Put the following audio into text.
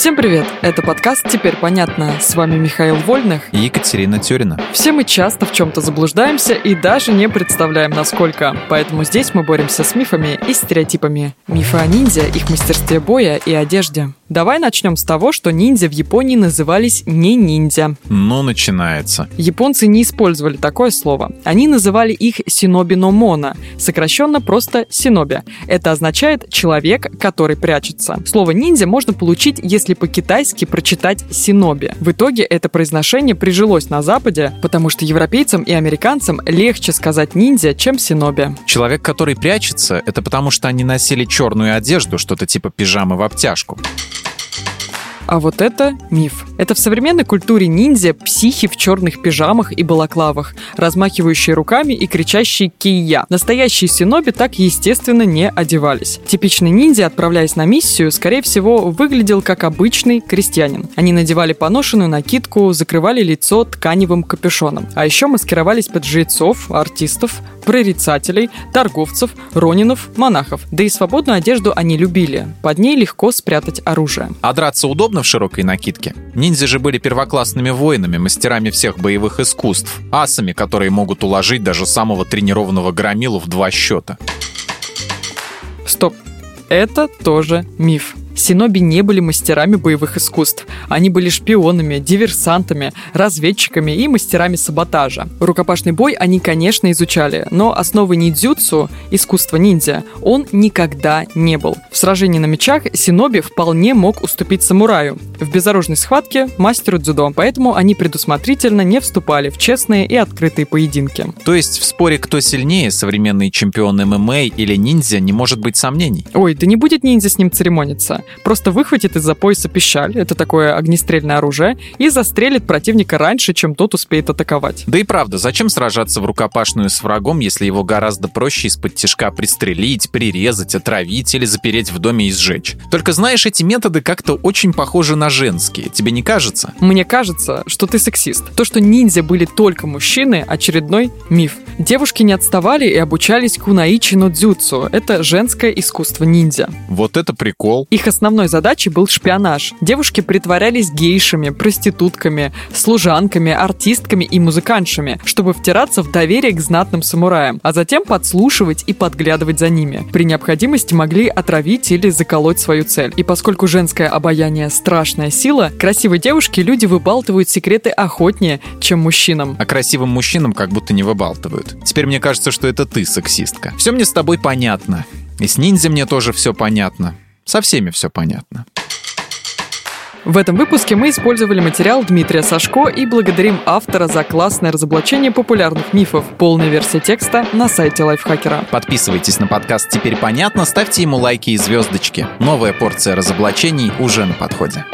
Всем привет! Это подкаст «Теперь понятно». С вами Михаил Вольных и Екатерина Тюрина. Все мы часто в чем-то заблуждаемся и даже не представляем, насколько. Поэтому здесь мы боремся с мифами и стереотипами. Мифы о ниндзя, их мастерстве боя и одежде. Давай начнем с того, что ниндзя в Японии назывались не ниндзя. Ну, начинается. Японцы не использовали такое слово. Они называли их синоби но мона, сокращенно просто синоби. Это означает «человек, который прячется». Слово ниндзя можно получить, если по-китайски прочитать синоби. В итоге это произношение прижилось на Западе, потому что европейцам и американцам легче сказать ниндзя, чем синоби. Человек, который прячется, это потому что они носили черную одежду, что-то типа пижамы в обтяжку. А вот это миф. Это в современной культуре ниндзя психи в черных пижамах и балаклавах, размахивающие руками и кричащие «кия». Настоящие синоби так, естественно, не одевались. Типичный ниндзя, отправляясь на миссию, скорее всего, выглядел как обычный крестьянин. Они надевали поношенную накидку, закрывали лицо тканевым капюшоном. А еще маскировались под жрецов, артистов, прорицателей, торговцев, ронинов, монахов. Да и свободную одежду они любили. Под ней легко спрятать оружие. А драться удобно в широкой накидке? Ниндзя же были первоклассными воинами, мастерами всех боевых искусств, асами, которые могут уложить даже самого тренированного громилу в два счета. Стоп. Это тоже миф. Синоби не были мастерами боевых искусств. Они были шпионами, диверсантами, разведчиками и мастерами саботажа. Рукопашный бой они, конечно, изучали, но основы ниндзюцу, искусства ниндзя, он никогда не был. В сражении на мечах Синоби вполне мог уступить самураю. В безоружной схватке – мастеру дзюдо, поэтому они предусмотрительно не вступали в честные и открытые поединки. То есть в споре, кто сильнее, современный чемпион ММА или ниндзя, не может быть сомнений? Ой, да не будет ниндзя с ним церемониться просто выхватит из-за пояса пищаль, это такое огнестрельное оружие, и застрелит противника раньше, чем тот успеет атаковать. Да и правда, зачем сражаться в рукопашную с врагом, если его гораздо проще из-под тяжка пристрелить, прирезать, отравить или запереть в доме и сжечь? Только знаешь, эти методы как-то очень похожи на женские, тебе не кажется? Мне кажется, что ты сексист. То, что ниндзя были только мужчины, очередной миф. Девушки не отставали и обучались кунаичи но дзюцу. Это женское искусство ниндзя. Вот это прикол. Их основной задачей был шпионаж. Девушки притворялись гейшами, проститутками, служанками, артистками и музыкантшами, чтобы втираться в доверие к знатным самураям, а затем подслушивать и подглядывать за ними. При необходимости могли отравить или заколоть свою цель. И поскольку женское обаяние – страшная сила, красивой девушке люди выбалтывают секреты охотнее, чем мужчинам. А красивым мужчинам как будто не выбалтывают. Теперь мне кажется, что это ты сексистка. Все мне с тобой понятно. И с ниндзя мне тоже все понятно. Со всеми все понятно. В этом выпуске мы использовали материал Дмитрия Сашко и благодарим автора за классное разоблачение популярных мифов. Полная версия текста на сайте Лайфхакера. Подписывайтесь на подкаст «Теперь понятно», ставьте ему лайки и звездочки. Новая порция разоблачений уже на подходе.